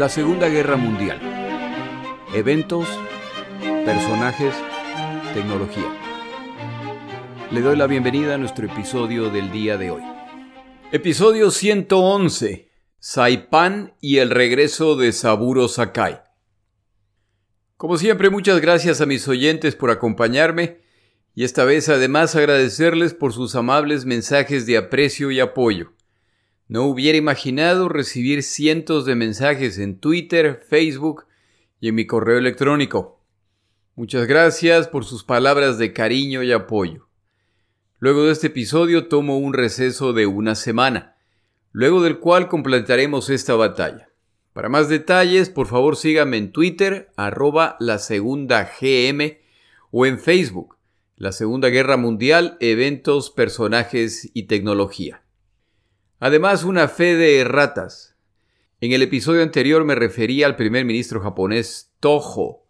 La Segunda Guerra Mundial. Eventos, personajes, tecnología. Le doy la bienvenida a nuestro episodio del día de hoy. Episodio 111. Saipan y el regreso de Saburo Sakai. Como siempre, muchas gracias a mis oyentes por acompañarme y esta vez además agradecerles por sus amables mensajes de aprecio y apoyo. No hubiera imaginado recibir cientos de mensajes en Twitter, Facebook y en mi correo electrónico. Muchas gracias por sus palabras de cariño y apoyo. Luego de este episodio tomo un receso de una semana, luego del cual completaremos esta batalla. Para más detalles, por favor síganme en Twitter, arroba la segunda GM, o en Facebook, la Segunda Guerra Mundial, eventos, personajes y tecnología. Además, una fe de erratas. En el episodio anterior me refería al primer ministro japonés Toho,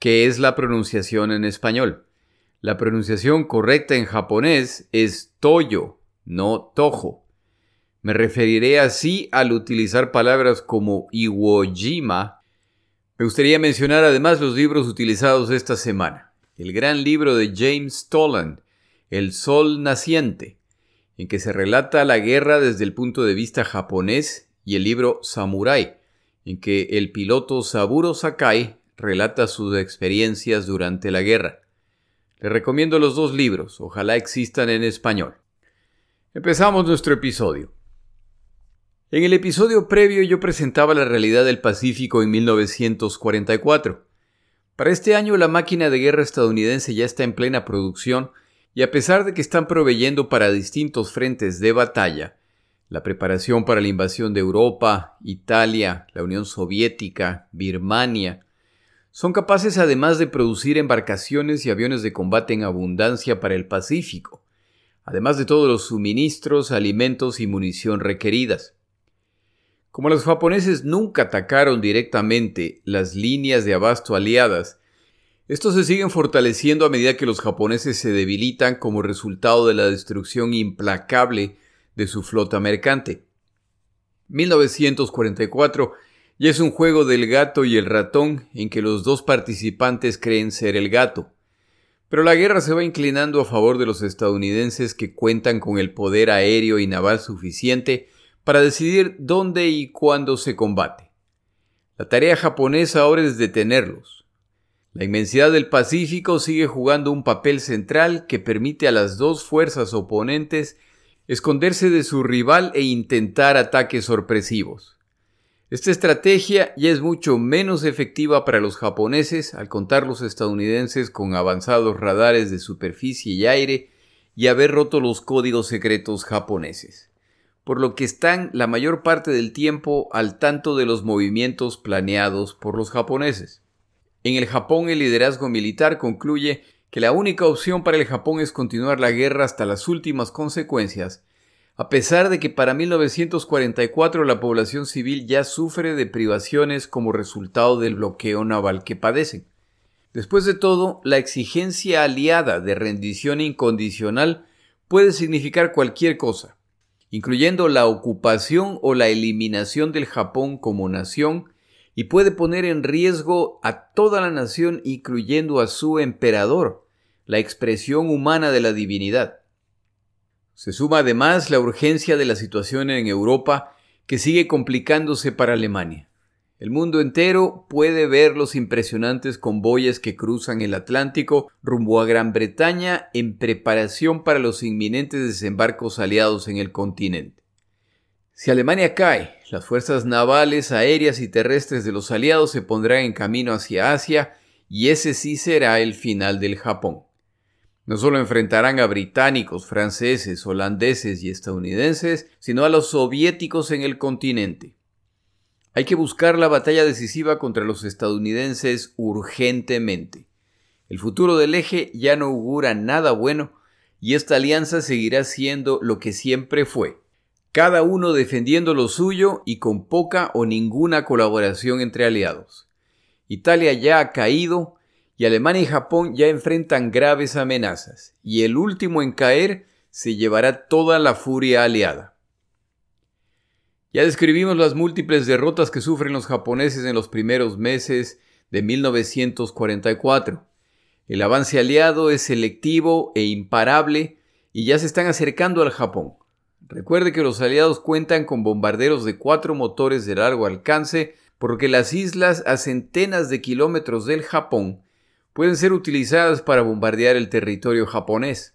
que es la pronunciación en español. La pronunciación correcta en japonés es Toyo, no Toho. Me referiré así al utilizar palabras como Iwo Jima. Me gustaría mencionar además los libros utilizados esta semana. El gran libro de James Toland, El Sol Naciente, en que se relata la guerra desde el punto de vista japonés, y el libro Samurai, en que el piloto Saburo Sakai relata sus experiencias durante la guerra. Le recomiendo los dos libros, ojalá existan en español. Empezamos nuestro episodio. En el episodio previo yo presentaba la realidad del Pacífico en 1944. Para este año la máquina de guerra estadounidense ya está en plena producción y a pesar de que están proveyendo para distintos frentes de batalla, la preparación para la invasión de Europa, Italia, la Unión Soviética, Birmania, son capaces además de producir embarcaciones y aviones de combate en abundancia para el Pacífico, además de todos los suministros, alimentos y munición requeridas. Como los japoneses nunca atacaron directamente las líneas de abasto aliadas, estos se siguen fortaleciendo a medida que los japoneses se debilitan como resultado de la destrucción implacable de su flota mercante. 1944 ya es un juego del gato y el ratón en que los dos participantes creen ser el gato. Pero la guerra se va inclinando a favor de los estadounidenses que cuentan con el poder aéreo y naval suficiente para decidir dónde y cuándo se combate. La tarea japonesa ahora es detenerlos, la inmensidad del Pacífico sigue jugando un papel central que permite a las dos fuerzas oponentes esconderse de su rival e intentar ataques sorpresivos. Esta estrategia ya es mucho menos efectiva para los japoneses al contar los estadounidenses con avanzados radares de superficie y aire y haber roto los códigos secretos japoneses, por lo que están la mayor parte del tiempo al tanto de los movimientos planeados por los japoneses. En el Japón el liderazgo militar concluye que la única opción para el Japón es continuar la guerra hasta las últimas consecuencias, a pesar de que para 1944 la población civil ya sufre de privaciones como resultado del bloqueo naval que padecen. Después de todo, la exigencia aliada de rendición incondicional puede significar cualquier cosa, incluyendo la ocupación o la eliminación del Japón como nación y puede poner en riesgo a toda la nación, incluyendo a su emperador, la expresión humana de la divinidad. Se suma además la urgencia de la situación en Europa, que sigue complicándose para Alemania. El mundo entero puede ver los impresionantes convoyes que cruzan el Atlántico rumbo a Gran Bretaña en preparación para los inminentes desembarcos aliados en el continente. Si Alemania cae, las fuerzas navales, aéreas y terrestres de los aliados se pondrán en camino hacia Asia y ese sí será el final del Japón. No solo enfrentarán a británicos, franceses, holandeses y estadounidenses, sino a los soviéticos en el continente. Hay que buscar la batalla decisiva contra los estadounidenses urgentemente. El futuro del eje ya no augura nada bueno y esta alianza seguirá siendo lo que siempre fue, cada uno defendiendo lo suyo y con poca o ninguna colaboración entre aliados. Italia ya ha caído y Alemania y Japón ya enfrentan graves amenazas, y el último en caer se llevará toda la furia aliada. Ya describimos las múltiples derrotas que sufren los japoneses en los primeros meses de 1944. El avance aliado es selectivo e imparable y ya se están acercando al Japón. Recuerde que los aliados cuentan con bombarderos de cuatro motores de largo alcance, porque las islas a centenas de kilómetros del Japón pueden ser utilizadas para bombardear el territorio japonés.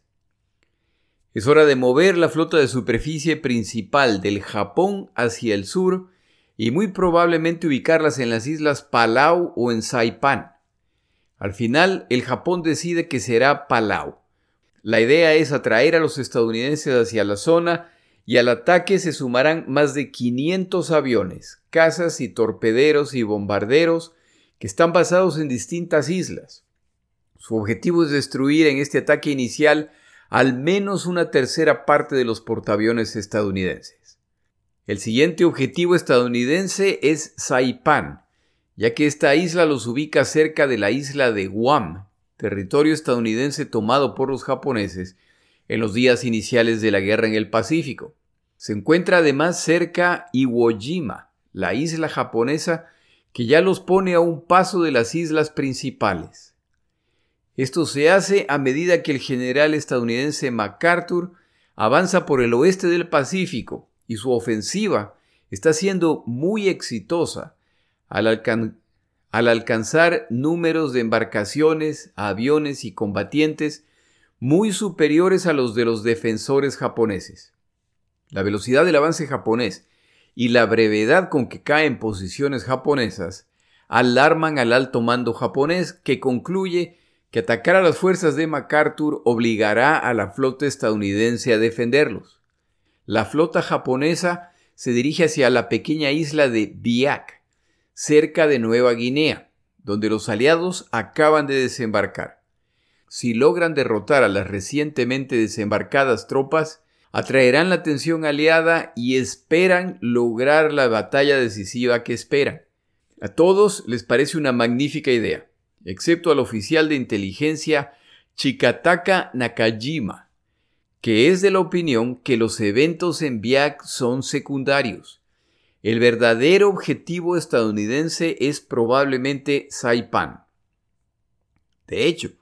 Es hora de mover la flota de superficie principal del Japón hacia el sur y muy probablemente ubicarlas en las islas Palau o en Saipan. Al final, el Japón decide que será Palau. La idea es atraer a los estadounidenses hacia la zona y al ataque se sumarán más de 500 aviones, cazas y torpederos y bombarderos que están basados en distintas islas. Su objetivo es destruir en este ataque inicial al menos una tercera parte de los portaaviones estadounidenses. El siguiente objetivo estadounidense es Saipan, ya que esta isla los ubica cerca de la isla de Guam, territorio estadounidense tomado por los japoneses en los días iniciales de la guerra en el Pacífico. Se encuentra además cerca Iwo Jima, la isla japonesa que ya los pone a un paso de las islas principales. Esto se hace a medida que el general estadounidense MacArthur avanza por el oeste del Pacífico y su ofensiva está siendo muy exitosa al, alcanzar números de embarcaciones, aviones y combatientes muy superiores a los de los defensores japoneses. La velocidad del avance japonés y la brevedad con que caen posiciones japonesas alarman al alto mando japonés que concluye que atacar a las fuerzas de MacArthur obligará a la flota estadounidense a defenderlos. La flota japonesa se dirige hacia la pequeña isla de Biak, cerca de Nueva Guinea, donde los aliados acaban de desembarcar. Si logran derrotar a las recientemente desembarcadas tropas, atraerán la atención aliada y esperan lograr la batalla decisiva que esperan. A todos les parece una magnífica idea excepto al oficial de inteligencia Chikataka Nakajima, que es de la opinión que los eventos en Biak son secundarios. El verdadero objetivo estadounidense es probablemente Saipan. De hecho,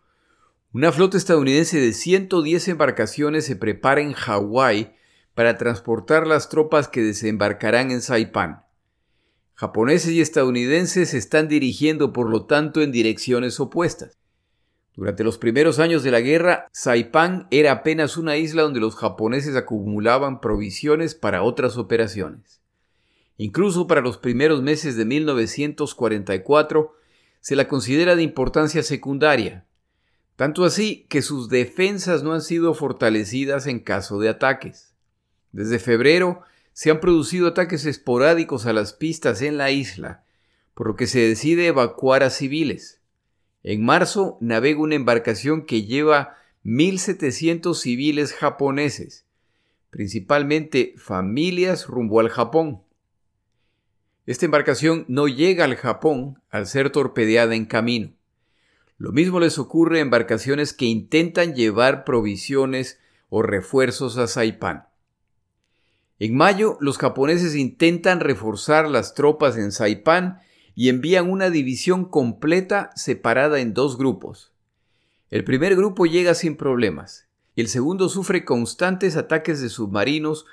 una flota estadounidense de 110 embarcaciones se prepara en Hawái para transportar las tropas que desembarcarán en Saipan. Japoneses y estadounidenses se están dirigiendo, por lo tanto, en direcciones opuestas. Durante los primeros años de la guerra, Saipan era apenas una isla donde los japoneses acumulaban provisiones para otras operaciones. Incluso para los primeros meses de 1944 se la considera de importancia secundaria, tanto así que sus defensas no han sido fortalecidas en caso de ataques. Desde febrero, se han producido ataques esporádicos a las pistas en la isla, por lo que se decide evacuar a civiles. En marzo navega una embarcación que lleva 1.700 civiles japoneses, principalmente familias rumbo al Japón. Esta embarcación no llega al Japón al ser torpedeada en camino. Lo mismo les ocurre a embarcaciones que intentan llevar provisiones o refuerzos a Saipan. En mayo, los japoneses intentan reforzar las tropas en Saipan y envían una división completa separada en dos grupos. El primer grupo llega sin problemas, y el segundo sufre constantes ataques de submarinos,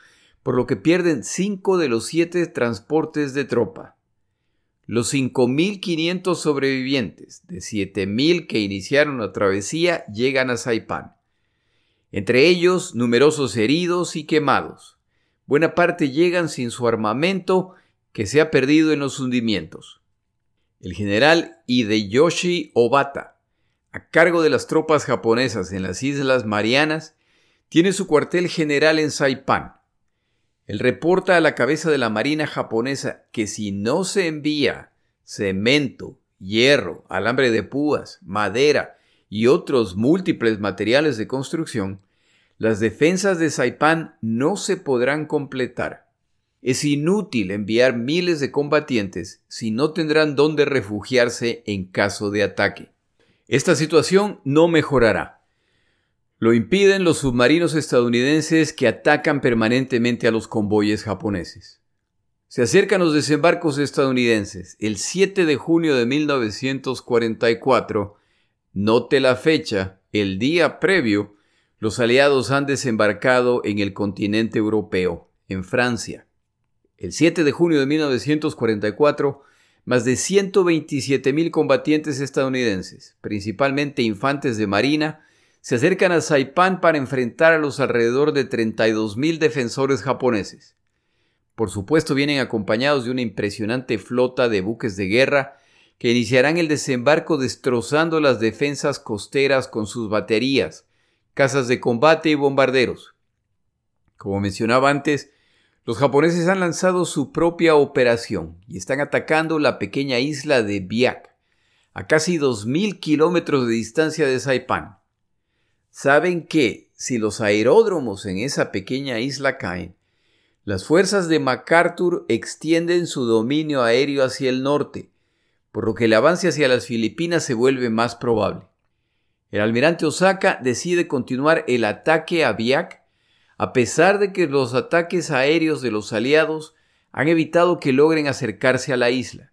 por lo que pierden cinco de los siete transportes de tropa. Los 5.500 sobrevivientes de 7.000 que iniciaron la travesía llegan a Saipan. Entre ellos, numerosos heridos y quemados buena parte llegan sin su armamento que se ha perdido en los hundimientos. El general Hideyoshi Obata, a cargo de las tropas japonesas en las Islas Marianas, tiene su cuartel general en Saipan. Él reporta a la cabeza de la Marina japonesa que si no se envía cemento, hierro, alambre de púas, madera y otros múltiples materiales de construcción, las defensas de Saipán no se podrán completar. Es inútil enviar miles de combatientes si no tendrán dónde refugiarse en caso de ataque. Esta situación no mejorará. Lo impiden los submarinos estadounidenses que atacan permanentemente a los convoyes japoneses. Se acercan los desembarcos estadounidenses. El 7 de junio de 1944, note la fecha, el día previo, los aliados han desembarcado en el continente europeo, en Francia. El 7 de junio de 1944, más de 127.000 combatientes estadounidenses, principalmente infantes de marina, se acercan a Saipán para enfrentar a los alrededor de 32.000 defensores japoneses. Por supuesto vienen acompañados de una impresionante flota de buques de guerra que iniciarán el desembarco destrozando las defensas costeras con sus baterías, casas de combate y bombarderos. Como mencionaba antes, los japoneses han lanzado su propia operación y están atacando la pequeña isla de Biak, a casi 2.000 kilómetros de distancia de Saipán. Saben que si los aeródromos en esa pequeña isla caen, las fuerzas de MacArthur extienden su dominio aéreo hacia el norte, por lo que el avance hacia las Filipinas se vuelve más probable. El almirante Osaka decide continuar el ataque a Biak a pesar de que los ataques aéreos de los aliados han evitado que logren acercarse a la isla.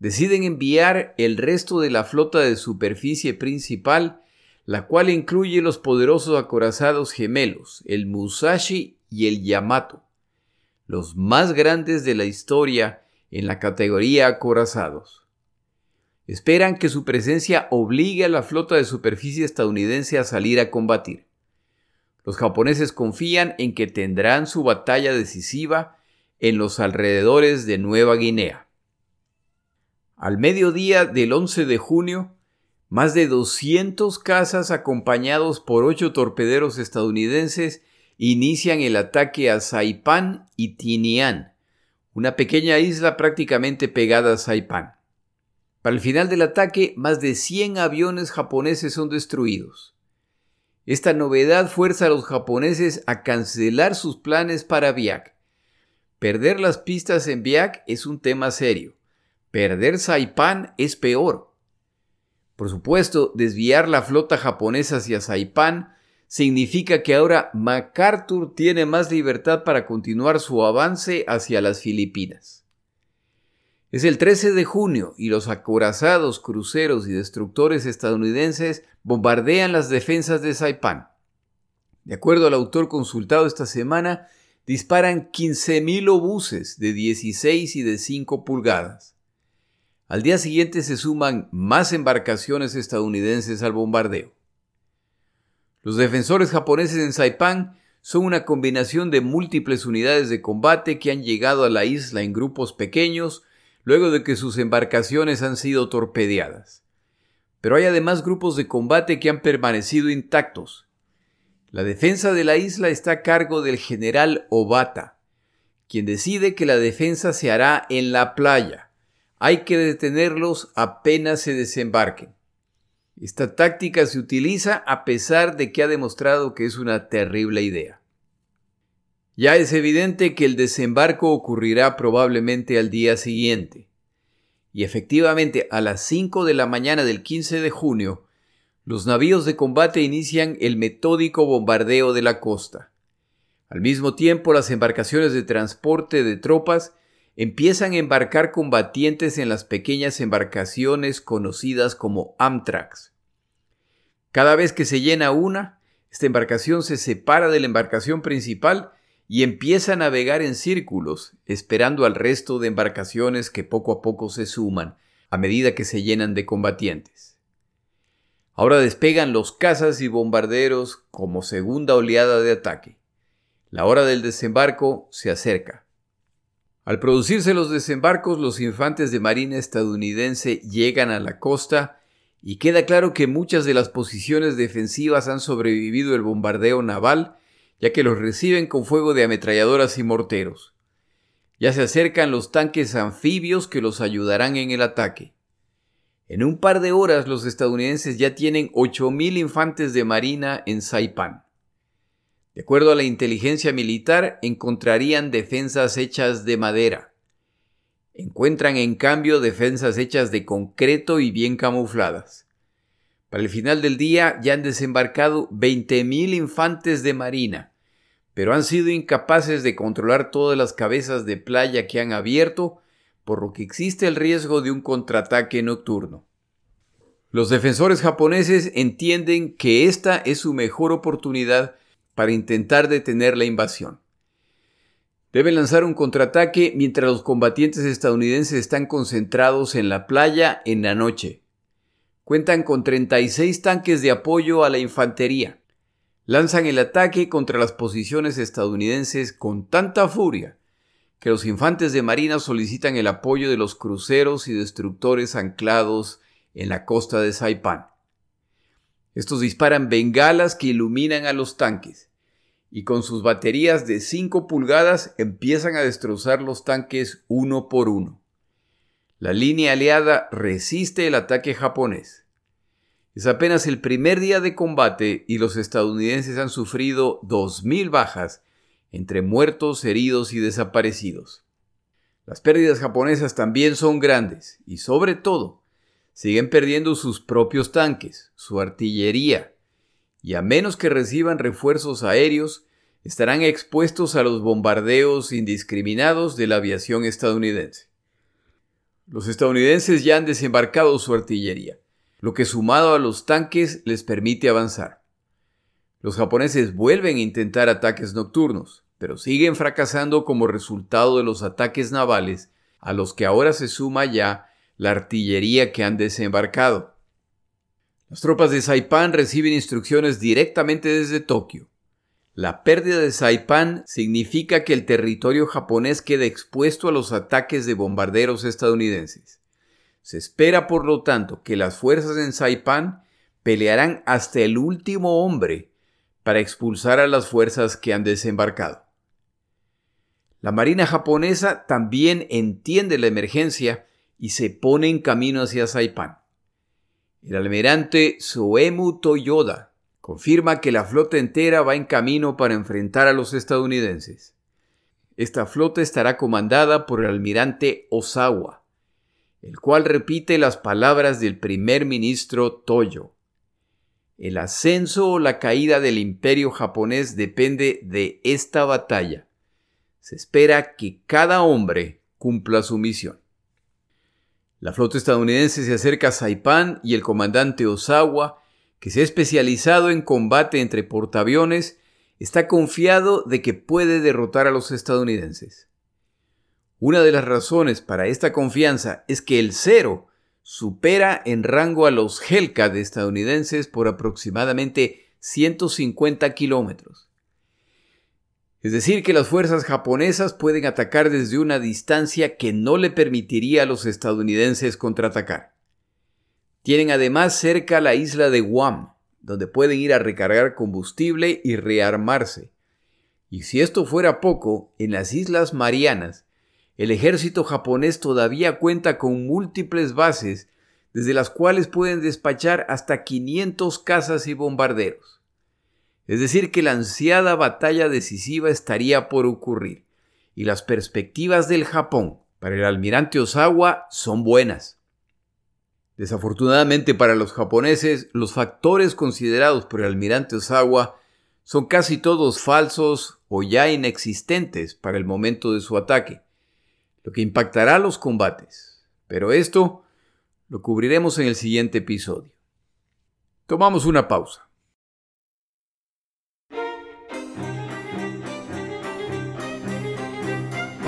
Deciden enviar el resto de la flota de superficie principal, la cual incluye los poderosos acorazados gemelos, el Musashi y el Yamato, los más grandes de la historia en la categoría acorazados. Esperan que su presencia obligue a la flota de superficie estadounidense a salir a combatir. Los japoneses confían en que tendrán su batalla decisiva en los alrededores de Nueva Guinea. Al mediodía del 11 de junio, más de 200 cazas acompañados por ocho torpederos estadounidenses inician el ataque a Saipán y Tinian, una pequeña isla prácticamente pegada a Saipán. Para el final del ataque, más de 100 aviones japoneses son destruidos. Esta novedad fuerza a los japoneses a cancelar sus planes para Biak. Perder las pistas en Biak es un tema serio. Perder Saipán es peor. Por supuesto, desviar la flota japonesa hacia Saipán significa que ahora MacArthur tiene más libertad para continuar su avance hacia las Filipinas. Es el 13 de junio y los acorazados cruceros y destructores estadounidenses bombardean las defensas de Saipán. De acuerdo al autor consultado esta semana, disparan 15.000 obuses de 16 y de 5 pulgadas. Al día siguiente se suman más embarcaciones estadounidenses al bombardeo. Los defensores japoneses en Saipán son una combinación de múltiples unidades de combate que han llegado a la isla en grupos pequeños luego de que sus embarcaciones han sido torpedeadas. Pero hay además grupos de combate que han permanecido intactos. La defensa de la isla está a cargo del general Obata, quien decide que la defensa se hará en la playa. Hay que detenerlos apenas se desembarquen. Esta táctica se utiliza a pesar de que ha demostrado que es una terrible idea. Ya es evidente que el desembarco ocurrirá probablemente al día siguiente. Y efectivamente, a las 5 de la mañana del 15 de junio, los navíos de combate inician el metódico bombardeo de la costa. Al mismo tiempo, las embarcaciones de transporte de tropas empiezan a embarcar combatientes en las pequeñas embarcaciones conocidas como Amtrax. Cada vez que se llena una, esta embarcación se separa de la embarcación principal y empieza a navegar en círculos, esperando al resto de embarcaciones que poco a poco se suman a medida que se llenan de combatientes. Ahora despegan los cazas y bombarderos como segunda oleada de ataque. La hora del desembarco se acerca. Al producirse los desembarcos, los infantes de marina estadounidense llegan a la costa y queda claro que muchas de las posiciones defensivas han sobrevivido el bombardeo naval, ya que los reciben con fuego de ametralladoras y morteros. Ya se acercan los tanques anfibios que los ayudarán en el ataque. En un par de horas los estadounidenses ya tienen 8.000 infantes de marina en Saipán. De acuerdo a la inteligencia militar, encontrarían defensas hechas de madera. Encuentran en cambio defensas hechas de concreto y bien camufladas. Para el final del día ya han desembarcado 20.000 infantes de marina, pero han sido incapaces de controlar todas las cabezas de playa que han abierto, por lo que existe el riesgo de un contraataque nocturno. Los defensores japoneses entienden que esta es su mejor oportunidad para intentar detener la invasión. Deben lanzar un contraataque mientras los combatientes estadounidenses están concentrados en la playa en la noche. Cuentan con 36 tanques de apoyo a la infantería. Lanzan el ataque contra las posiciones estadounidenses con tanta furia que los infantes de marina solicitan el apoyo de los cruceros y destructores anclados en la costa de Saipán. Estos disparan bengalas que iluminan a los tanques y con sus baterías de 5 pulgadas empiezan a destrozar los tanques uno por uno. La línea aliada resiste el ataque japonés. Es apenas el primer día de combate y los estadounidenses han sufrido 2.000 bajas entre muertos, heridos y desaparecidos. Las pérdidas japonesas también son grandes y sobre todo siguen perdiendo sus propios tanques, su artillería, y a menos que reciban refuerzos aéreos, estarán expuestos a los bombardeos indiscriminados de la aviación estadounidense. Los estadounidenses ya han desembarcado su artillería, lo que sumado a los tanques les permite avanzar. Los japoneses vuelven a intentar ataques nocturnos, pero siguen fracasando como resultado de los ataques navales, a los que ahora se suma ya la artillería que han desembarcado. Las tropas de Saipan reciben instrucciones directamente desde Tokio. La pérdida de Saipan significa que el territorio japonés queda expuesto a los ataques de bombarderos estadounidenses. Se espera, por lo tanto, que las fuerzas en Saipan pelearán hasta el último hombre para expulsar a las fuerzas que han desembarcado. La Marina japonesa también entiende la emergencia y se pone en camino hacia Saipan. El almirante Soemu Toyoda confirma que la flota entera va en camino para enfrentar a los estadounidenses. Esta flota estará comandada por el almirante Osawa, el cual repite las palabras del primer ministro Toyo. El ascenso o la caída del imperio japonés depende de esta batalla. Se espera que cada hombre cumpla su misión. La flota estadounidense se acerca a Saipán y el comandante Osawa, que se ha especializado en combate entre portaaviones, está confiado de que puede derrotar a los estadounidenses. Una de las razones para esta confianza es que el Cero supera en rango a los Hellcat estadounidenses por aproximadamente 150 kilómetros. Es decir, que las fuerzas japonesas pueden atacar desde una distancia que no le permitiría a los estadounidenses contraatacar. Tienen además cerca la isla de Guam, donde pueden ir a recargar combustible y rearmarse. Y si esto fuera poco, en las Islas Marianas, el ejército japonés todavía cuenta con múltiples bases desde las cuales pueden despachar hasta 500 cazas y bombarderos. Es decir, que la ansiada batalla decisiva estaría por ocurrir, y las perspectivas del Japón para el almirante Osawa son buenas. Desafortunadamente para los japoneses, los factores considerados por el almirante Osawa son casi todos falsos o ya inexistentes para el momento de su ataque, lo que impactará los combates. Pero esto lo cubriremos en el siguiente episodio. Tomamos una pausa.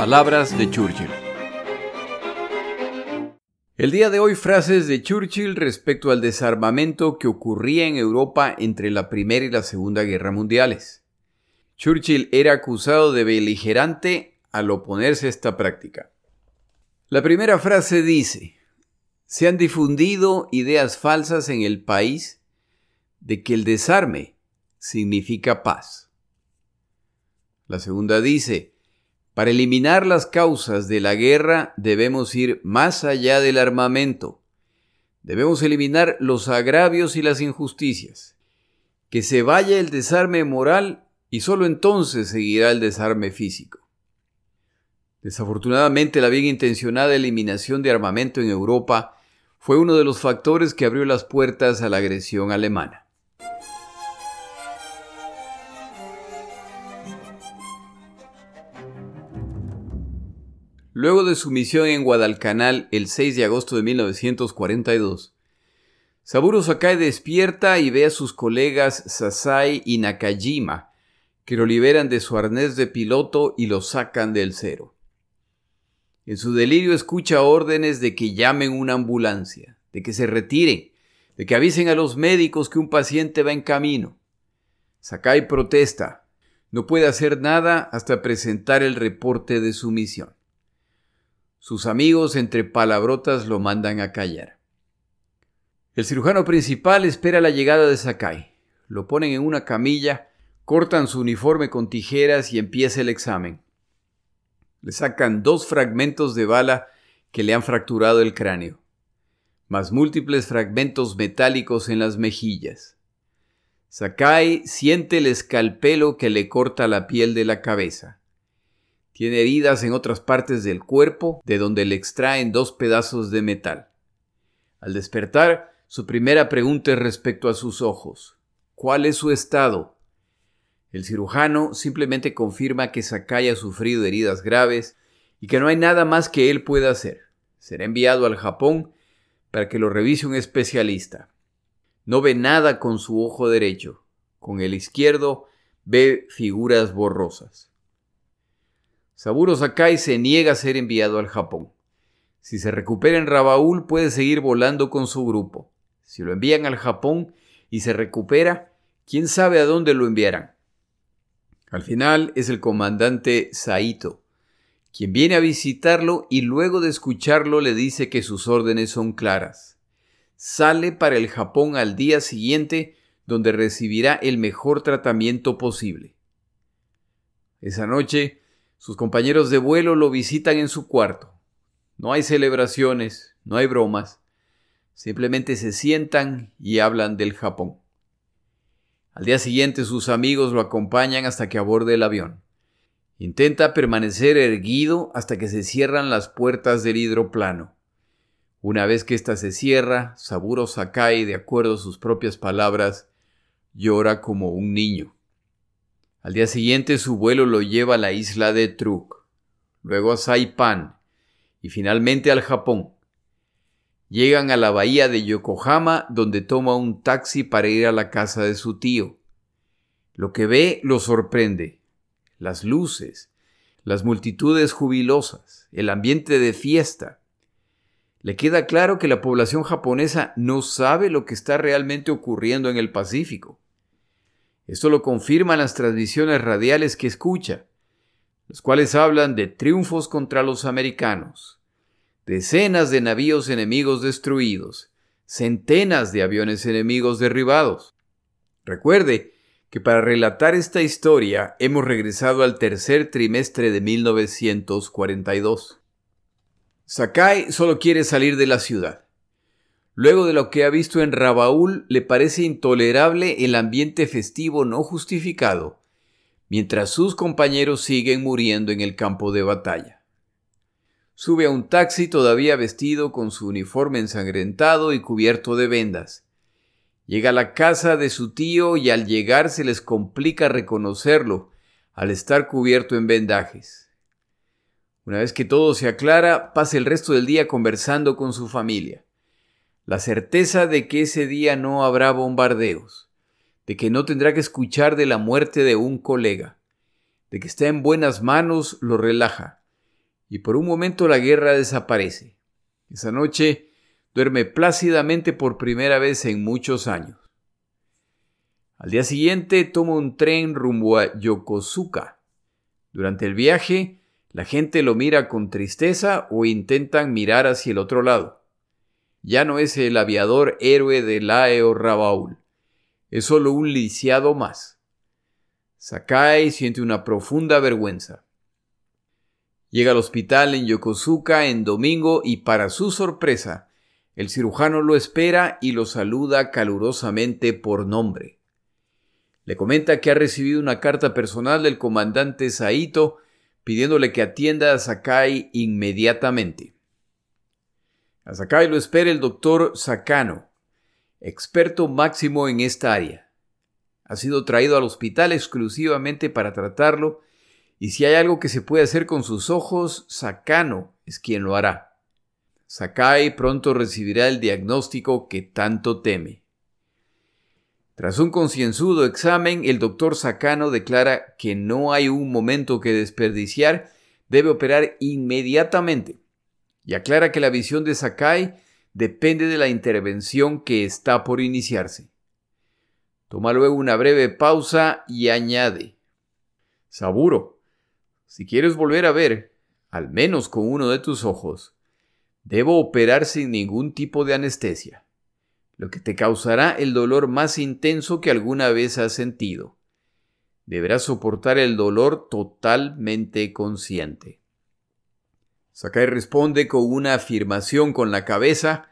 Palabras de Churchill. El día de hoy frases de Churchill respecto al desarmamento que ocurría en Europa entre la Primera y la Segunda Guerra Mundiales. Churchill era acusado de beligerante al oponerse a esta práctica. La primera frase dice, se han difundido ideas falsas en el país de que el desarme significa paz. La segunda dice, para eliminar las causas de la guerra debemos ir más allá del armamento. Debemos eliminar los agravios y las injusticias. Que se vaya el desarme moral y solo entonces seguirá el desarme físico. Desafortunadamente la bien intencionada eliminación de armamento en Europa fue uno de los factores que abrió las puertas a la agresión alemana. Luego de su misión en Guadalcanal el 6 de agosto de 1942, Saburo Sakai despierta y ve a sus colegas Sasai y Nakajima, que lo liberan de su arnés de piloto y lo sacan del cero. En su delirio escucha órdenes de que llamen una ambulancia, de que se retiren, de que avisen a los médicos que un paciente va en camino. Sakai protesta. No puede hacer nada hasta presentar el reporte de su misión. Sus amigos entre palabrotas lo mandan a callar. El cirujano principal espera la llegada de Sakai. Lo ponen en una camilla, cortan su uniforme con tijeras y empieza el examen. Le sacan dos fragmentos de bala que le han fracturado el cráneo, más múltiples fragmentos metálicos en las mejillas. Sakai siente el escalpelo que le corta la piel de la cabeza. Tiene heridas en otras partes del cuerpo, de donde le extraen dos pedazos de metal. Al despertar, su primera pregunta es respecto a sus ojos. ¿Cuál es su estado? El cirujano simplemente confirma que Sakai ha sufrido heridas graves y que no hay nada más que él pueda hacer. Será enviado al Japón para que lo revise un especialista. No ve nada con su ojo derecho. Con el izquierdo ve figuras borrosas. Saburo Sakai se niega a ser enviado al Japón. Si se recupera en Rabaul puede seguir volando con su grupo. Si lo envían al Japón y se recupera, quién sabe a dónde lo enviarán. Al final es el comandante Saito, quien viene a visitarlo y luego de escucharlo le dice que sus órdenes son claras sale para el Japón al día siguiente donde recibirá el mejor tratamiento posible. Esa noche, sus compañeros de vuelo lo visitan en su cuarto. No hay celebraciones, no hay bromas, simplemente se sientan y hablan del Japón. Al día siguiente sus amigos lo acompañan hasta que aborde el avión. Intenta permanecer erguido hasta que se cierran las puertas del hidroplano. Una vez que ésta se cierra, Saburo Sakai, de acuerdo a sus propias palabras, llora como un niño. Al día siguiente su vuelo lo lleva a la isla de Truk, luego a Saipan y finalmente al Japón. Llegan a la bahía de Yokohama donde toma un taxi para ir a la casa de su tío. Lo que ve lo sorprende. Las luces, las multitudes jubilosas, el ambiente de fiesta, le queda claro que la población japonesa no sabe lo que está realmente ocurriendo en el Pacífico. Esto lo confirman las transmisiones radiales que escucha, las cuales hablan de triunfos contra los americanos, decenas de navíos enemigos destruidos, centenas de aviones enemigos derribados. Recuerde que para relatar esta historia hemos regresado al tercer trimestre de 1942. Sakai solo quiere salir de la ciudad. Luego de lo que ha visto en Rabaul, le parece intolerable el ambiente festivo no justificado, mientras sus compañeros siguen muriendo en el campo de batalla. Sube a un taxi todavía vestido con su uniforme ensangrentado y cubierto de vendas. Llega a la casa de su tío y al llegar se les complica reconocerlo al estar cubierto en vendajes. Una vez que todo se aclara, pasa el resto del día conversando con su familia. La certeza de que ese día no habrá bombardeos, de que no tendrá que escuchar de la muerte de un colega, de que está en buenas manos, lo relaja, y por un momento la guerra desaparece. Esa noche duerme plácidamente por primera vez en muchos años. Al día siguiente toma un tren rumbo a Yokosuka. Durante el viaje, la gente lo mira con tristeza o intentan mirar hacia el otro lado. Ya no es el aviador héroe de Laeo Rabaul. Es solo un lisiado más. Sakai siente una profunda vergüenza. Llega al hospital en Yokosuka en domingo y para su sorpresa, el cirujano lo espera y lo saluda calurosamente por nombre. Le comenta que ha recibido una carta personal del comandante Saito pidiéndole que atienda a Sakai inmediatamente. A Sakai lo espera el doctor Sakano, experto máximo en esta área. Ha sido traído al hospital exclusivamente para tratarlo y si hay algo que se puede hacer con sus ojos, Sakano es quien lo hará. Sakai pronto recibirá el diagnóstico que tanto teme. Tras un concienzudo examen, el doctor Sakano declara que no hay un momento que desperdiciar, debe operar inmediatamente y aclara que la visión de Sakai depende de la intervención que está por iniciarse. Toma luego una breve pausa y añade, Saburo, si quieres volver a ver, al menos con uno de tus ojos, debo operar sin ningún tipo de anestesia, lo que te causará el dolor más intenso que alguna vez has sentido. Deberás soportar el dolor totalmente consciente. Sakai responde con una afirmación con la cabeza,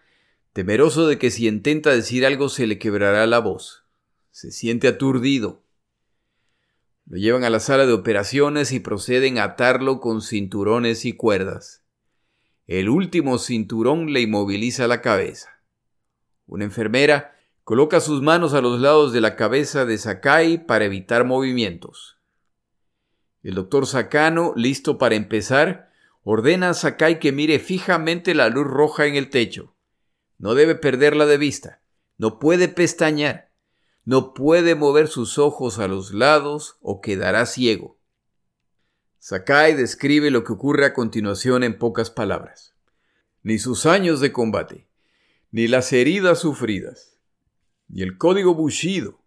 temeroso de que si intenta decir algo se le quebrará la voz. Se siente aturdido. Lo llevan a la sala de operaciones y proceden a atarlo con cinturones y cuerdas. El último cinturón le inmoviliza la cabeza. Una enfermera coloca sus manos a los lados de la cabeza de Sakai para evitar movimientos. El doctor Sakano, listo para empezar, ordena a Sakai que mire fijamente la luz roja en el techo. No debe perderla de vista. No puede pestañear. No puede mover sus ojos a los lados o quedará ciego. Sakai describe lo que ocurre a continuación en pocas palabras. Ni sus años de combate, ni las heridas sufridas, ni el código Bushido,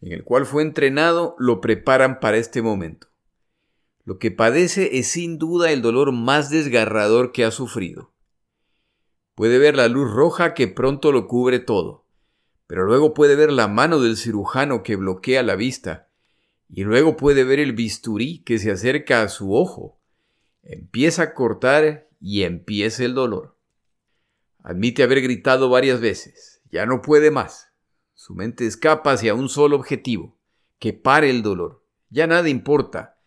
en el cual fue entrenado, lo preparan para este momento. Lo que padece es sin duda el dolor más desgarrador que ha sufrido. Puede ver la luz roja que pronto lo cubre todo, pero luego puede ver la mano del cirujano que bloquea la vista, y luego puede ver el bisturí que se acerca a su ojo. Empieza a cortar y empieza el dolor. Admite haber gritado varias veces. Ya no puede más. Su mente escapa hacia un solo objetivo, que pare el dolor. Ya nada importa.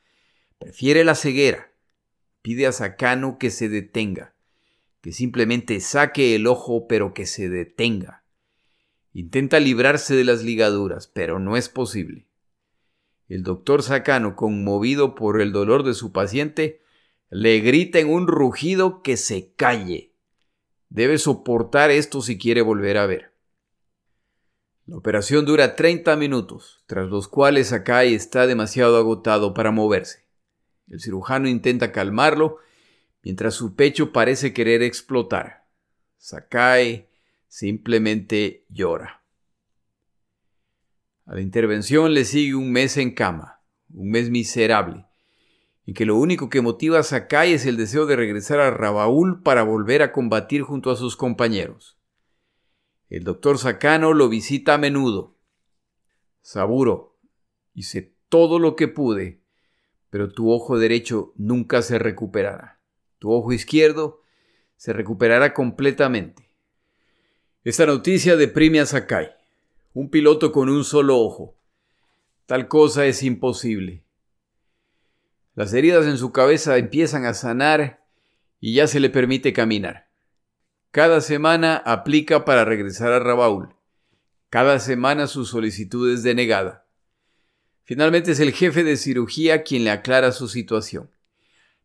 Prefiere la ceguera. Pide a Sakano que se detenga, que simplemente saque el ojo pero que se detenga. Intenta librarse de las ligaduras, pero no es posible. El doctor Sakano, conmovido por el dolor de su paciente, le grita en un rugido que se calle. Debe soportar esto si quiere volver a ver. La operación dura 30 minutos, tras los cuales Sakai está demasiado agotado para moverse. El cirujano intenta calmarlo mientras su pecho parece querer explotar. Sakai simplemente llora. A la intervención le sigue un mes en cama, un mes miserable, en que lo único que motiva a Sakai es el deseo de regresar a Rabaul para volver a combatir junto a sus compañeros. El doctor Sakano lo visita a menudo. Saburo, hice todo lo que pude pero tu ojo derecho nunca se recuperará. Tu ojo izquierdo se recuperará completamente. Esta noticia deprime a Sakai, un piloto con un solo ojo. Tal cosa es imposible. Las heridas en su cabeza empiezan a sanar y ya se le permite caminar. Cada semana aplica para regresar a Rabaul. Cada semana su solicitud es denegada. Finalmente es el jefe de cirugía quien le aclara su situación.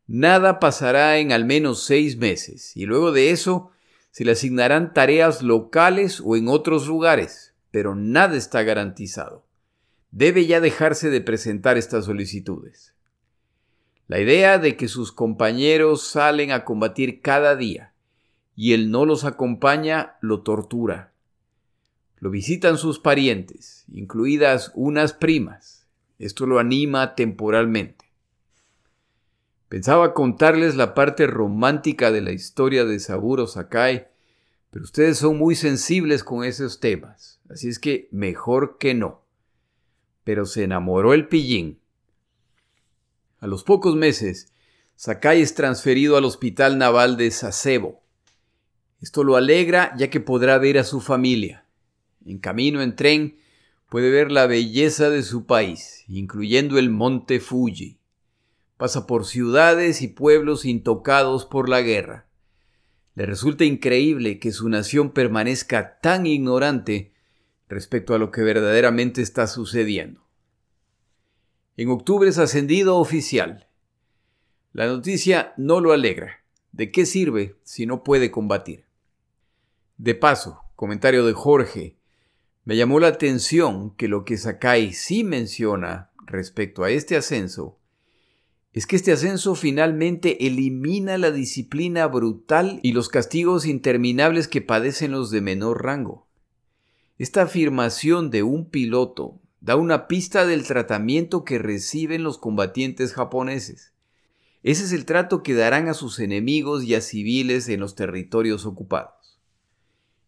Nada pasará en al menos seis meses y luego de eso se le asignarán tareas locales o en otros lugares, pero nada está garantizado. Debe ya dejarse de presentar estas solicitudes. La idea de que sus compañeros salen a combatir cada día y él no los acompaña lo tortura. Lo visitan sus parientes, incluidas unas primas esto lo anima temporalmente. Pensaba contarles la parte romántica de la historia de Saburo Sakai, pero ustedes son muy sensibles con esos temas, así es que mejor que no. Pero se enamoró el pillín. A los pocos meses, Sakai es transferido al Hospital Naval de Sasebo. Esto lo alegra ya que podrá ver a su familia. En camino en tren, puede ver la belleza de su país, incluyendo el monte Fuji. Pasa por ciudades y pueblos intocados por la guerra. Le resulta increíble que su nación permanezca tan ignorante respecto a lo que verdaderamente está sucediendo. En octubre es ascendido oficial. La noticia no lo alegra. ¿De qué sirve si no puede combatir? De paso, comentario de Jorge, me llamó la atención que lo que Sakai sí menciona respecto a este ascenso es que este ascenso finalmente elimina la disciplina brutal y los castigos interminables que padecen los de menor rango. Esta afirmación de un piloto da una pista del tratamiento que reciben los combatientes japoneses. Ese es el trato que darán a sus enemigos y a civiles en los territorios ocupados.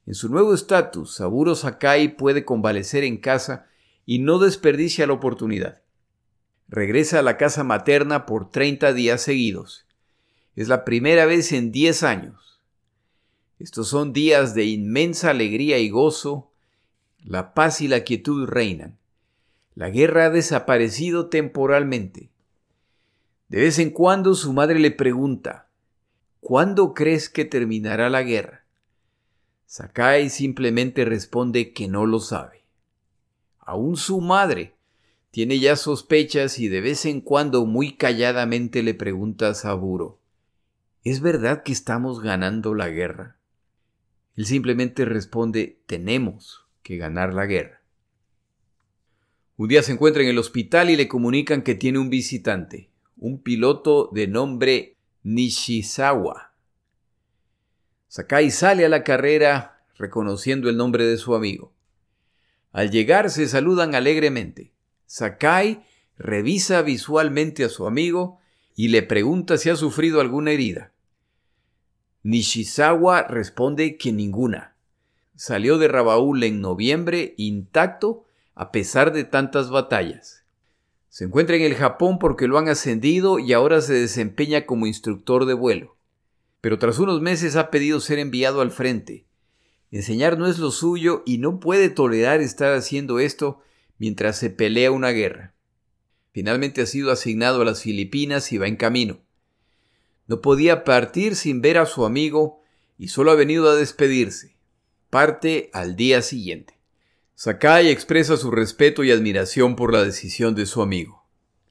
En su nuevo estatus, Saburo Sakai puede convalecer en casa y no desperdicia la oportunidad. Regresa a la casa materna por 30 días seguidos. Es la primera vez en 10 años. Estos son días de inmensa alegría y gozo. La paz y la quietud reinan. La guerra ha desaparecido temporalmente. De vez en cuando su madre le pregunta, ¿Cuándo crees que terminará la guerra? Sakai simplemente responde que no lo sabe. Aún su madre, tiene ya sospechas y de vez en cuando muy calladamente le pregunta a Saburo, ¿es verdad que estamos ganando la guerra? Él simplemente responde, tenemos que ganar la guerra. Un día se encuentra en el hospital y le comunican que tiene un visitante, un piloto de nombre Nishizawa. Sakai sale a la carrera reconociendo el nombre de su amigo. Al llegar se saludan alegremente. Sakai revisa visualmente a su amigo y le pregunta si ha sufrido alguna herida. Nishizawa responde que ninguna. Salió de Rabaul en noviembre intacto a pesar de tantas batallas. Se encuentra en el Japón porque lo han ascendido y ahora se desempeña como instructor de vuelo. Pero tras unos meses ha pedido ser enviado al frente. Enseñar no es lo suyo y no puede tolerar estar haciendo esto mientras se pelea una guerra. Finalmente ha sido asignado a las Filipinas y va en camino. No podía partir sin ver a su amigo y solo ha venido a despedirse. Parte al día siguiente. Sakai expresa su respeto y admiración por la decisión de su amigo.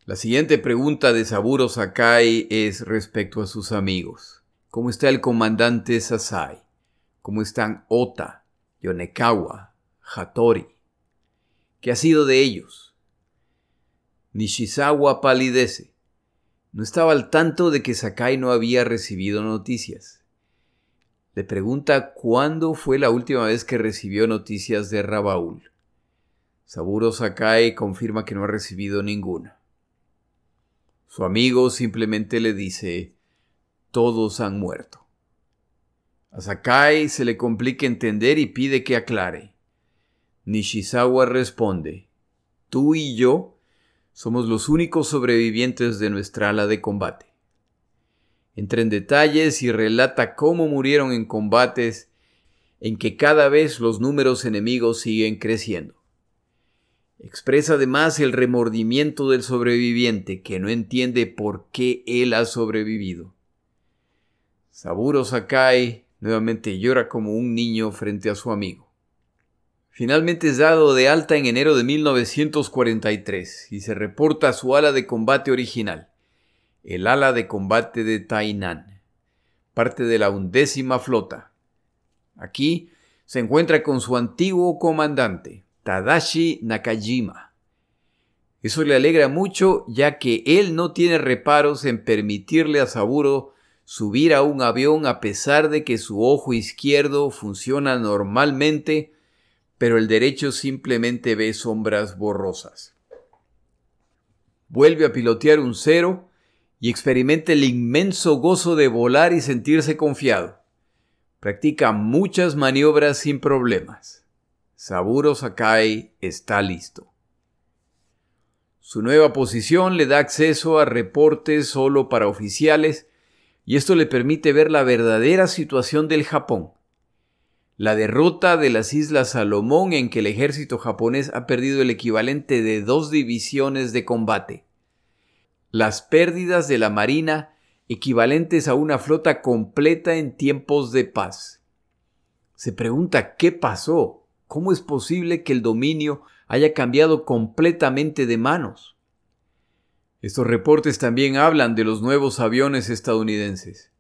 La siguiente pregunta de Saburo Sakai es respecto a sus amigos. ¿Cómo está el comandante Sasai? ¿Cómo están Ota, Yonekawa, Hattori? ¿Qué ha sido de ellos? Nishizawa palidece. No estaba al tanto de que Sakai no había recibido noticias. Le pregunta cuándo fue la última vez que recibió noticias de Rabaul. Saburo Sakai confirma que no ha recibido ninguna. Su amigo simplemente le dice, todos han muerto. A Sakai se le complica entender y pide que aclare. Nishizawa responde, Tú y yo somos los únicos sobrevivientes de nuestra ala de combate. Entra en detalles y relata cómo murieron en combates en que cada vez los números enemigos siguen creciendo. Expresa además el remordimiento del sobreviviente que no entiende por qué él ha sobrevivido. Saburo Sakai nuevamente llora como un niño frente a su amigo. Finalmente es dado de alta en enero de 1943 y se reporta su ala de combate original, el ala de combate de Tainan, parte de la undécima flota. Aquí se encuentra con su antiguo comandante, Tadashi Nakajima. Eso le alegra mucho ya que él no tiene reparos en permitirle a Saburo subir a un avión a pesar de que su ojo izquierdo funciona normalmente pero el derecho simplemente ve sombras borrosas. Vuelve a pilotear un cero y experimenta el inmenso gozo de volar y sentirse confiado. Practica muchas maniobras sin problemas. Saburo Sakai está listo. Su nueva posición le da acceso a reportes solo para oficiales y esto le permite ver la verdadera situación del Japón la derrota de las Islas Salomón en que el ejército japonés ha perdido el equivalente de dos divisiones de combate. Las pérdidas de la Marina equivalentes a una flota completa en tiempos de paz. Se pregunta qué pasó, cómo es posible que el dominio haya cambiado completamente de manos. Estos reportes también hablan de los nuevos aviones estadounidenses.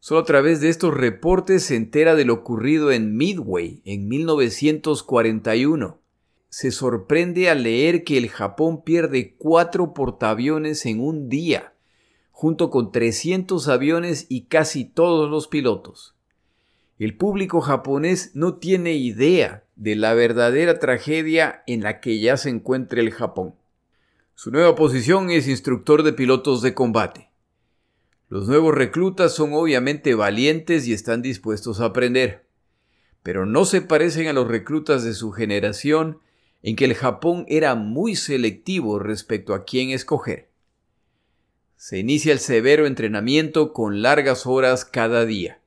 Solo a través de estos reportes se entera de lo ocurrido en Midway en 1941. Se sorprende al leer que el Japón pierde cuatro portaaviones en un día, junto con 300 aviones y casi todos los pilotos. El público japonés no tiene idea de la verdadera tragedia en la que ya se encuentra el Japón. Su nueva posición es instructor de pilotos de combate. Los nuevos reclutas son obviamente valientes y están dispuestos a aprender, pero no se parecen a los reclutas de su generación en que el Japón era muy selectivo respecto a quién escoger. Se inicia el severo entrenamiento con largas horas cada día,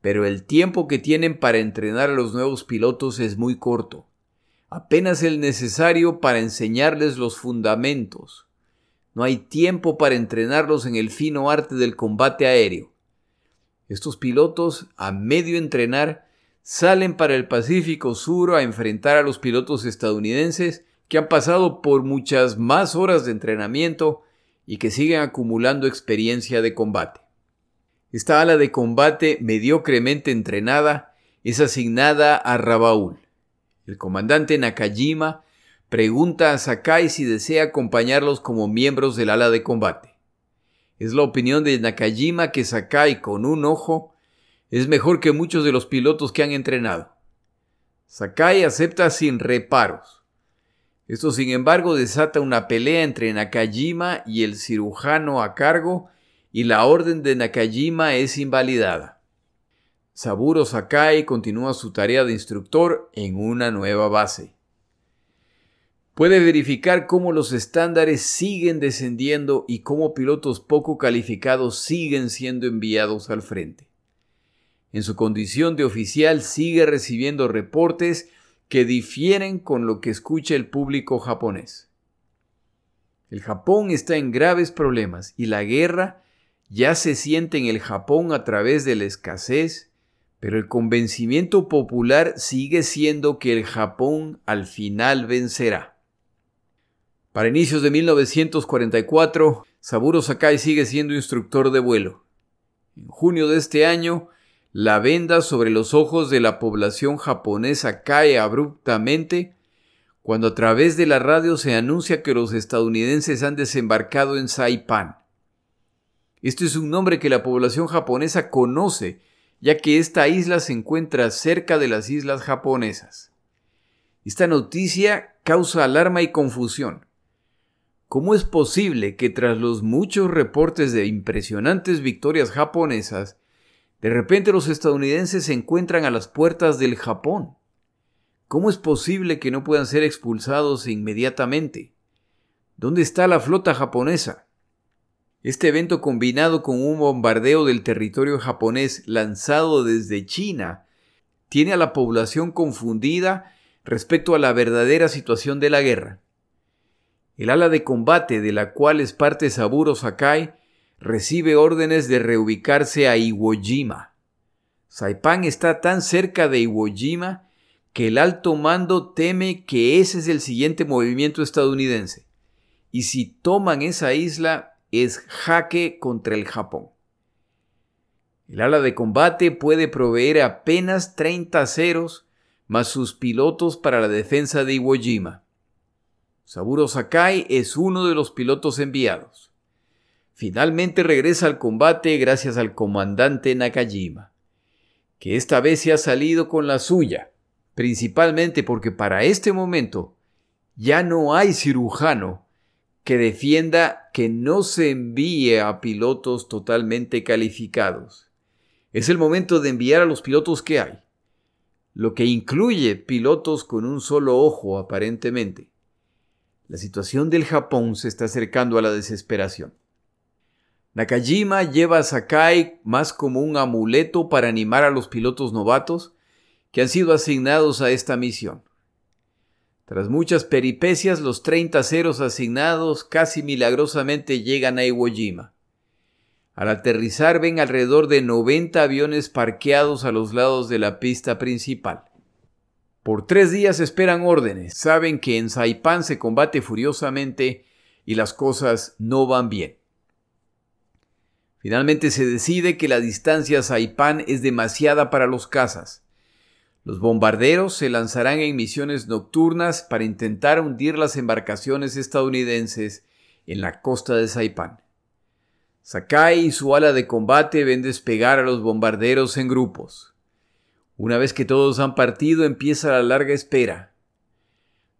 pero el tiempo que tienen para entrenar a los nuevos pilotos es muy corto, apenas el necesario para enseñarles los fundamentos, no hay tiempo para entrenarlos en el fino arte del combate aéreo. Estos pilotos, a medio entrenar, salen para el Pacífico Sur a enfrentar a los pilotos estadounidenses que han pasado por muchas más horas de entrenamiento y que siguen acumulando experiencia de combate. Esta ala de combate mediocremente entrenada es asignada a Rabaul. El comandante Nakajima pregunta a Sakai si desea acompañarlos como miembros del ala de combate. Es la opinión de Nakajima que Sakai con un ojo es mejor que muchos de los pilotos que han entrenado. Sakai acepta sin reparos. Esto sin embargo desata una pelea entre Nakajima y el cirujano a cargo y la orden de Nakajima es invalidada. Saburo Sakai continúa su tarea de instructor en una nueva base puede verificar cómo los estándares siguen descendiendo y cómo pilotos poco calificados siguen siendo enviados al frente. En su condición de oficial sigue recibiendo reportes que difieren con lo que escucha el público japonés. El Japón está en graves problemas y la guerra ya se siente en el Japón a través de la escasez, pero el convencimiento popular sigue siendo que el Japón al final vencerá. Para inicios de 1944, Saburo Sakai sigue siendo instructor de vuelo. En junio de este año, la venda sobre los ojos de la población japonesa cae abruptamente cuando a través de la radio se anuncia que los estadounidenses han desembarcado en Saipan. Este es un nombre que la población japonesa conoce, ya que esta isla se encuentra cerca de las islas japonesas. Esta noticia causa alarma y confusión. ¿Cómo es posible que tras los muchos reportes de impresionantes victorias japonesas, de repente los estadounidenses se encuentran a las puertas del Japón? ¿Cómo es posible que no puedan ser expulsados inmediatamente? ¿Dónde está la flota japonesa? Este evento combinado con un bombardeo del territorio japonés lanzado desde China tiene a la población confundida respecto a la verdadera situación de la guerra. El ala de combate de la cual es parte Saburo Sakai recibe órdenes de reubicarse a Iwo Jima. Saipan está tan cerca de Iwo Jima que el alto mando teme que ese es el siguiente movimiento estadounidense. Y si toman esa isla es jaque contra el Japón. El ala de combate puede proveer apenas 30 ceros más sus pilotos para la defensa de Iwo Jima. Saburo Sakai es uno de los pilotos enviados. Finalmente regresa al combate gracias al comandante Nakajima, que esta vez se ha salido con la suya, principalmente porque para este momento ya no hay cirujano que defienda que no se envíe a pilotos totalmente calificados. Es el momento de enviar a los pilotos que hay, lo que incluye pilotos con un solo ojo aparentemente. La situación del Japón se está acercando a la desesperación. Nakajima lleva a Sakai más como un amuleto para animar a los pilotos novatos que han sido asignados a esta misión. Tras muchas peripecias, los 30 ceros asignados casi milagrosamente llegan a Iwo Jima. Al aterrizar ven alrededor de 90 aviones parqueados a los lados de la pista principal. Por tres días esperan órdenes, saben que en Saipán se combate furiosamente y las cosas no van bien. Finalmente se decide que la distancia a Saipán es demasiada para los cazas. Los bombarderos se lanzarán en misiones nocturnas para intentar hundir las embarcaciones estadounidenses en la costa de Saipán. Sakai y su ala de combate ven despegar a los bombarderos en grupos. Una vez que todos han partido empieza la larga espera.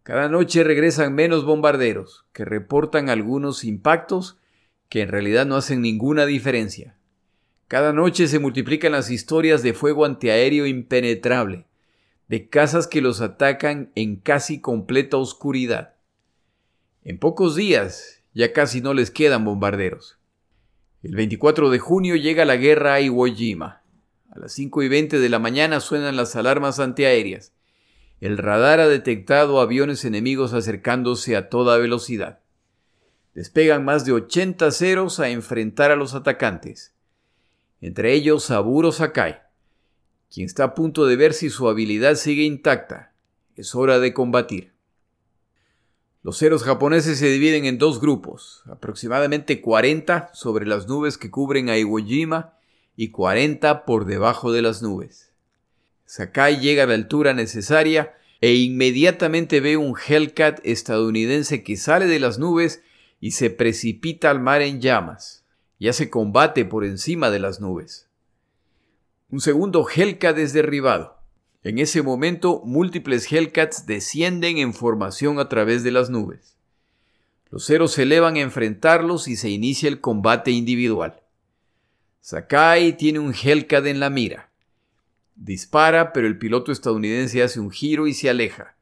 Cada noche regresan menos bombarderos, que reportan algunos impactos que en realidad no hacen ninguna diferencia. Cada noche se multiplican las historias de fuego antiaéreo impenetrable, de casas que los atacan en casi completa oscuridad. En pocos días ya casi no les quedan bombarderos. El 24 de junio llega la guerra a Iwo Jima. A las 5 y 20 de la mañana suenan las alarmas antiaéreas. El radar ha detectado aviones enemigos acercándose a toda velocidad. Despegan más de 80 ceros a enfrentar a los atacantes. Entre ellos Saburo Sakai, quien está a punto de ver si su habilidad sigue intacta. Es hora de combatir. Los ceros japoneses se dividen en dos grupos, aproximadamente 40 sobre las nubes que cubren a Iwo Jima y 40 por debajo de las nubes. Sakai llega a la altura necesaria e inmediatamente ve un Hellcat estadounidense que sale de las nubes y se precipita al mar en llamas. Ya se combate por encima de las nubes. Un segundo Hellcat es derribado. En ese momento, múltiples Hellcats descienden en formación a través de las nubes. Los ceros se elevan a enfrentarlos y se inicia el combate individual. Sakai tiene un Hellcat en la mira. Dispara, pero el piloto estadounidense hace un giro y se aleja.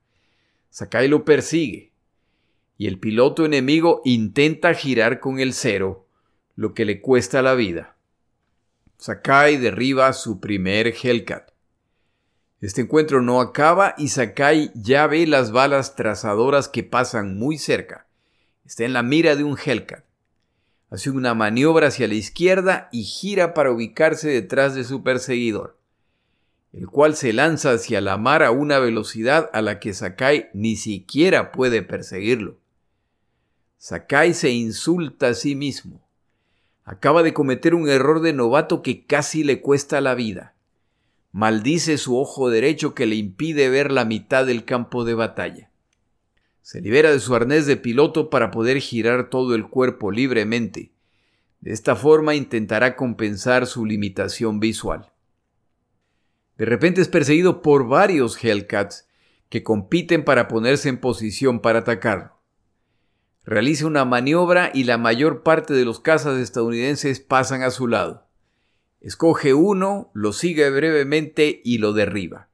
Sakai lo persigue y el piloto enemigo intenta girar con el cero, lo que le cuesta la vida. Sakai derriba su primer Hellcat. Este encuentro no acaba y Sakai ya ve las balas trazadoras que pasan muy cerca. Está en la mira de un Hellcat. Hace una maniobra hacia la izquierda y gira para ubicarse detrás de su perseguidor, el cual se lanza hacia la mar a una velocidad a la que Sakai ni siquiera puede perseguirlo. Sakai se insulta a sí mismo. Acaba de cometer un error de novato que casi le cuesta la vida. Maldice su ojo derecho que le impide ver la mitad del campo de batalla. Se libera de su arnés de piloto para poder girar todo el cuerpo libremente. De esta forma intentará compensar su limitación visual. De repente es perseguido por varios Hellcats que compiten para ponerse en posición para atacarlo realiza una maniobra y la mayor parte de los cazas estadounidenses pasan a su lado. Escoge uno, lo sigue brevemente y lo derriba.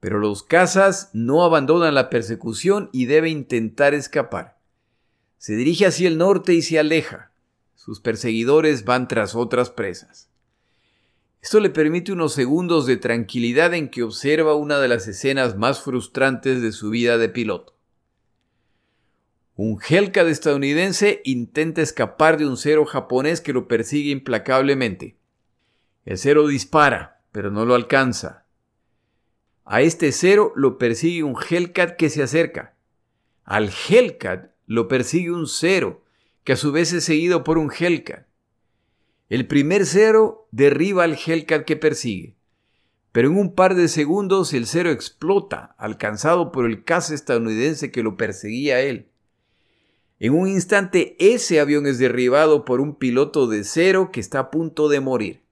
Pero los cazas no abandonan la persecución y debe intentar escapar. Se dirige hacia el norte y se aleja. Sus perseguidores van tras otras presas. Esto le permite unos segundos de tranquilidad en que observa una de las escenas más frustrantes de su vida de piloto. Un Hellcat estadounidense intenta escapar de un cero japonés que lo persigue implacablemente. El cero dispara, pero no lo alcanza. A este cero lo persigue un Hellcat que se acerca. Al Hellcat lo persigue un cero, que a su vez es seguido por un Hellcat. El primer cero derriba al Hellcat que persigue, pero en un par de segundos el cero explota, alcanzado por el caza estadounidense que lo perseguía a él. En un instante ese avión es derribado por un piloto de cero que está a punto de morir.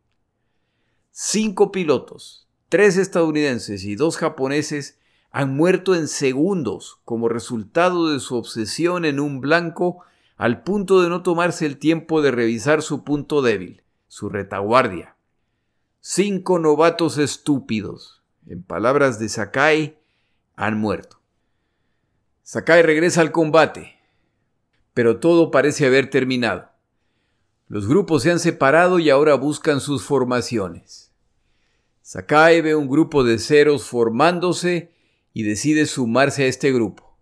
Cinco pilotos, tres estadounidenses y dos japoneses, han muerto en segundos como resultado de su obsesión en un blanco al punto de no tomarse el tiempo de revisar su punto débil, su retaguardia. Cinco novatos estúpidos, en palabras de Sakai, han muerto. Sakai regresa al combate, pero todo parece haber terminado. Los grupos se han separado y ahora buscan sus formaciones. Sakai ve un grupo de ceros formándose y decide sumarse a este grupo.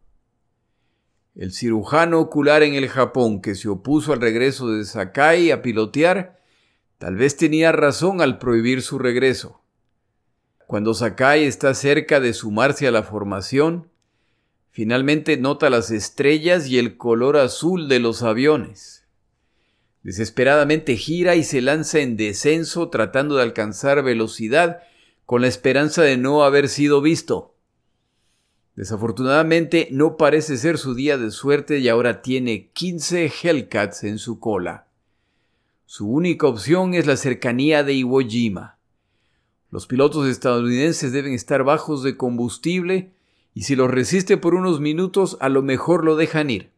El cirujano ocular en el Japón que se opuso al regreso de Sakai a pilotear, tal vez tenía razón al prohibir su regreso. Cuando Sakai está cerca de sumarse a la formación, Finalmente nota las estrellas y el color azul de los aviones. Desesperadamente gira y se lanza en descenso tratando de alcanzar velocidad con la esperanza de no haber sido visto. Desafortunadamente no parece ser su día de suerte y ahora tiene 15 Hellcats en su cola. Su única opción es la cercanía de Iwo Jima. Los pilotos estadounidenses deben estar bajos de combustible y si los resiste por unos minutos a lo mejor lo dejan ir.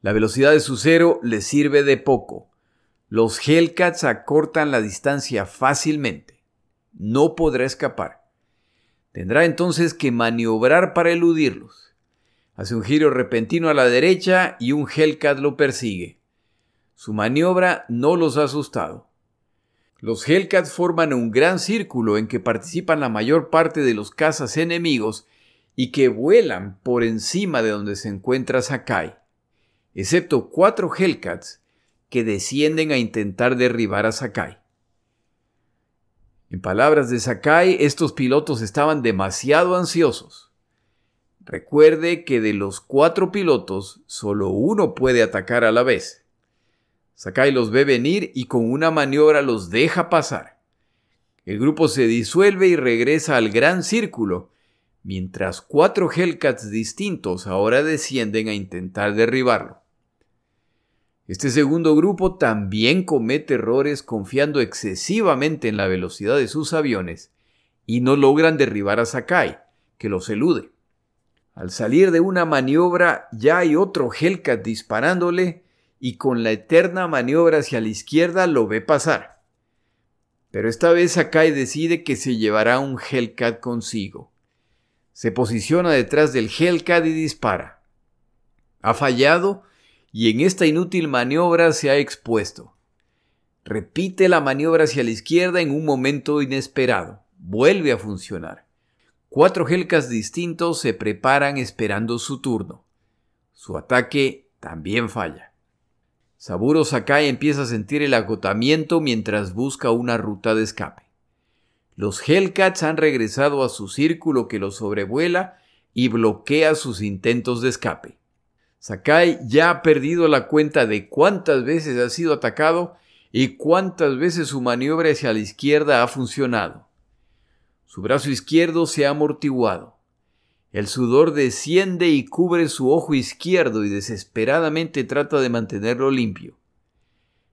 La velocidad de su cero le sirve de poco. Los Hellcats acortan la distancia fácilmente. No podrá escapar. Tendrá entonces que maniobrar para eludirlos. Hace un giro repentino a la derecha y un Hellcat lo persigue. Su maniobra no los ha asustado. Los Hellcats forman un gran círculo en que participan la mayor parte de los cazas enemigos y que vuelan por encima de donde se encuentra Sakai excepto cuatro Hellcats que descienden a intentar derribar a Sakai. En palabras de Sakai, estos pilotos estaban demasiado ansiosos. Recuerde que de los cuatro pilotos, solo uno puede atacar a la vez. Sakai los ve venir y con una maniobra los deja pasar. El grupo se disuelve y regresa al gran círculo, mientras cuatro Hellcats distintos ahora descienden a intentar derribarlo. Este segundo grupo también comete errores confiando excesivamente en la velocidad de sus aviones y no logran derribar a Sakai, que los elude. Al salir de una maniobra ya hay otro Hellcat disparándole y con la eterna maniobra hacia la izquierda lo ve pasar. Pero esta vez Sakai decide que se llevará un Hellcat consigo. Se posiciona detrás del Hellcat y dispara. Ha fallado y en esta inútil maniobra se ha expuesto. Repite la maniobra hacia la izquierda en un momento inesperado. Vuelve a funcionar. Cuatro Hellcats distintos se preparan esperando su turno. Su ataque también falla. Saburo Sakai empieza a sentir el agotamiento mientras busca una ruta de escape. Los Hellcats han regresado a su círculo que los sobrevuela y bloquea sus intentos de escape. Sakai ya ha perdido la cuenta de cuántas veces ha sido atacado y cuántas veces su maniobra hacia la izquierda ha funcionado. Su brazo izquierdo se ha amortiguado. El sudor desciende y cubre su ojo izquierdo y desesperadamente trata de mantenerlo limpio.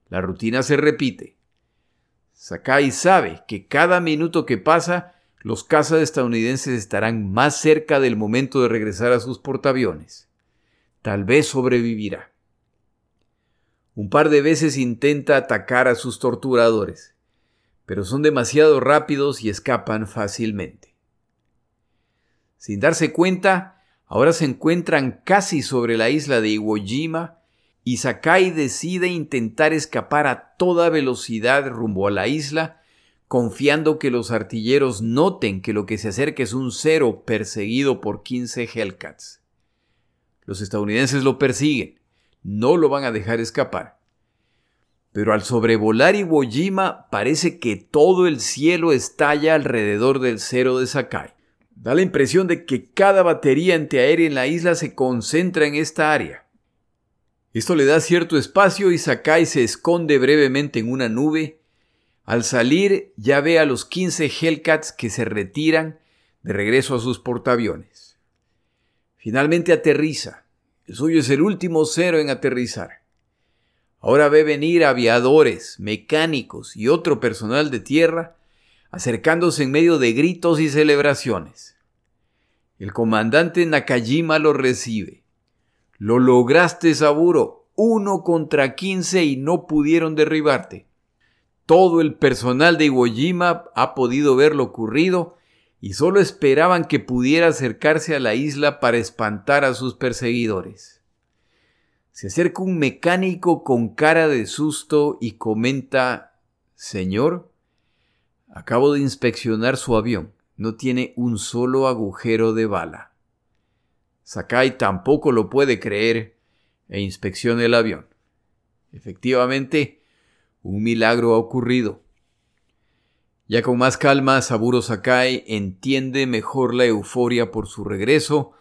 La rutina se repite. Sakai sabe que cada minuto que pasa, los cazas estadounidenses estarán más cerca del momento de regresar a sus portaaviones. Tal vez sobrevivirá. Un par de veces intenta atacar a sus torturadores, pero son demasiado rápidos y escapan fácilmente. Sin darse cuenta, ahora se encuentran casi sobre la isla de Iwo Jima y Sakai decide intentar escapar a toda velocidad rumbo a la isla, confiando que los artilleros noten que lo que se acerca es un cero perseguido por 15 Hellcats. Los estadounidenses lo persiguen, no lo van a dejar escapar. Pero al sobrevolar Iwo Jima parece que todo el cielo estalla alrededor del cero de Sakai. Da la impresión de que cada batería antiaérea en la isla se concentra en esta área. Esto le da cierto espacio y Sakai se esconde brevemente en una nube. Al salir ya ve a los 15 Hellcats que se retiran de regreso a sus portaaviones. Finalmente aterriza. El suyo es el último cero en aterrizar. Ahora ve venir aviadores, mecánicos y otro personal de tierra acercándose en medio de gritos y celebraciones. El comandante Nakajima lo recibe. Lo lograste, Saburo. Uno contra quince y no pudieron derribarte. Todo el personal de Iwo Jima ha podido ver lo ocurrido y solo esperaban que pudiera acercarse a la isla para espantar a sus perseguidores. Se acerca un mecánico con cara de susto y comenta Señor, acabo de inspeccionar su avión. No tiene un solo agujero de bala. Sakai tampoco lo puede creer e inspecciona el avión. Efectivamente, un milagro ha ocurrido. Ya con más calma, Saburo Sakai entiende mejor la euforia por su regreso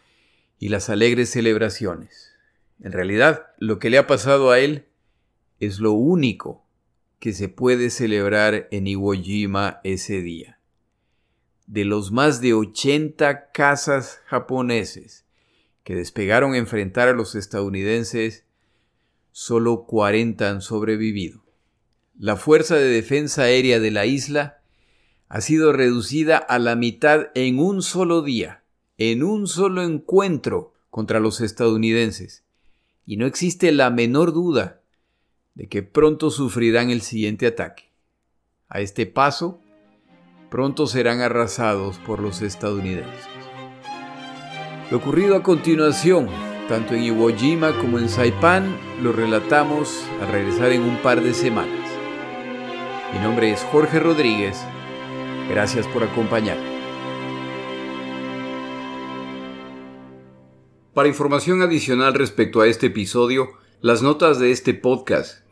y las alegres celebraciones. En realidad, lo que le ha pasado a él es lo único que se puede celebrar en Iwo Jima ese día. De los más de 80 cazas japoneses que despegaron a enfrentar a los estadounidenses, solo 40 han sobrevivido. La Fuerza de Defensa Aérea de la isla ha sido reducida a la mitad en un solo día, en un solo encuentro contra los estadounidenses, y no existe la menor duda de que pronto sufrirán el siguiente ataque. A este paso, pronto serán arrasados por los estadounidenses. Lo ocurrido a continuación, tanto en Iwo Jima como en Saipan, lo relatamos al regresar en un par de semanas. Mi nombre es Jorge Rodríguez. Gracias por acompañar. Para información adicional respecto a este episodio, las notas de este podcast